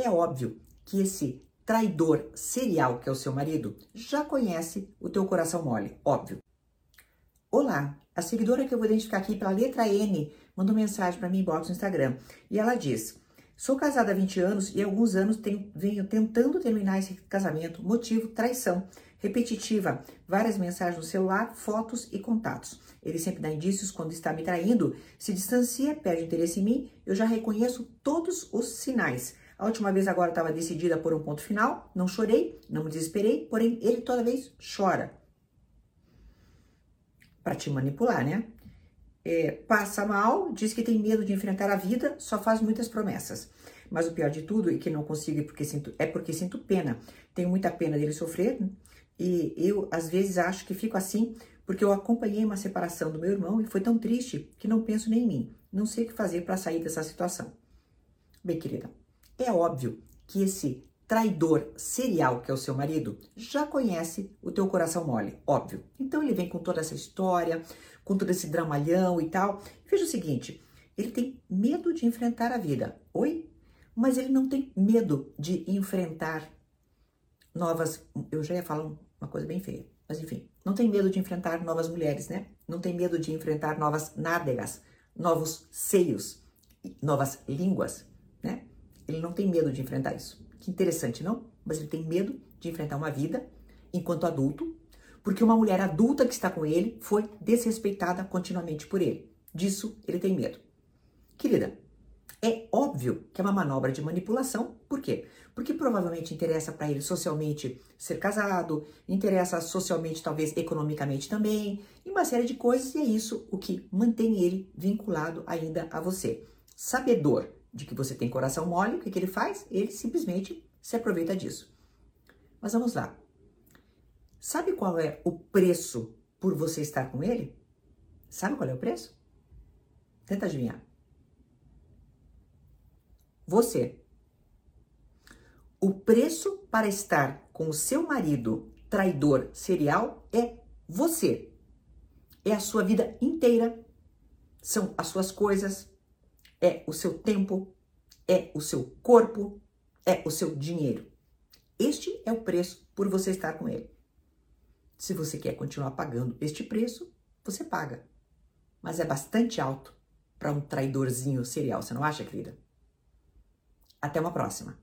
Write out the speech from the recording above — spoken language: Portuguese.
É óbvio que esse traidor serial que é o seu marido já conhece o teu coração mole, óbvio. Olá, a seguidora que eu vou identificar aqui pela letra N mandou mensagem para mim inbox no Instagram e ela diz: Sou casada há 20 anos e há alguns anos tenho, venho tentando terminar esse casamento, motivo traição repetitiva, várias mensagens no celular, fotos e contatos. Ele sempre dá indícios quando está me traindo, se distancia, perde interesse em mim, eu já reconheço todos os sinais. A última vez agora estava decidida por um ponto final, não chorei, não me desesperei, porém ele toda vez chora. Para te manipular, né? É, passa mal, diz que tem medo de enfrentar a vida, só faz muitas promessas. Mas o pior de tudo é que não consigo porque sinto, é porque sinto pena. Tenho muita pena dele sofrer, e eu, às vezes, acho que fico assim porque eu acompanhei uma separação do meu irmão e foi tão triste que não penso nem em mim. Não sei o que fazer para sair dessa situação. Bem, querida, é óbvio que esse traidor serial que é o seu marido já conhece o teu coração mole, óbvio. Então ele vem com toda essa história, com todo esse dramalhão e tal. Veja o seguinte, ele tem medo de enfrentar a vida. Oi? Mas ele não tem medo de enfrentar novas, eu já ia falar uma coisa bem feia. Mas enfim, não tem medo de enfrentar novas mulheres, né? Não tem medo de enfrentar novas nádegas, novos seios, novas línguas? Ele não tem medo de enfrentar isso. Que interessante, não? Mas ele tem medo de enfrentar uma vida enquanto adulto, porque uma mulher adulta que está com ele foi desrespeitada continuamente por ele. Disso ele tem medo. Querida, é óbvio que é uma manobra de manipulação. Por quê? Porque provavelmente interessa para ele socialmente ser casado, interessa socialmente, talvez economicamente também, e uma série de coisas, e é isso o que mantém ele vinculado ainda a você. Sabedor de que você tem coração mole, o que, que ele faz? Ele simplesmente se aproveita disso. Mas vamos lá. Sabe qual é o preço por você estar com ele? Sabe qual é o preço? Tenta adivinhar. Você. O preço para estar com o seu marido traidor serial é você. É a sua vida inteira. São as suas coisas, é o seu tempo, é o seu corpo, é o seu dinheiro. Este é o preço por você estar com ele. Se você quer continuar pagando este preço, você paga. Mas é bastante alto para um traidorzinho serial, você não acha, querida? Até uma próxima!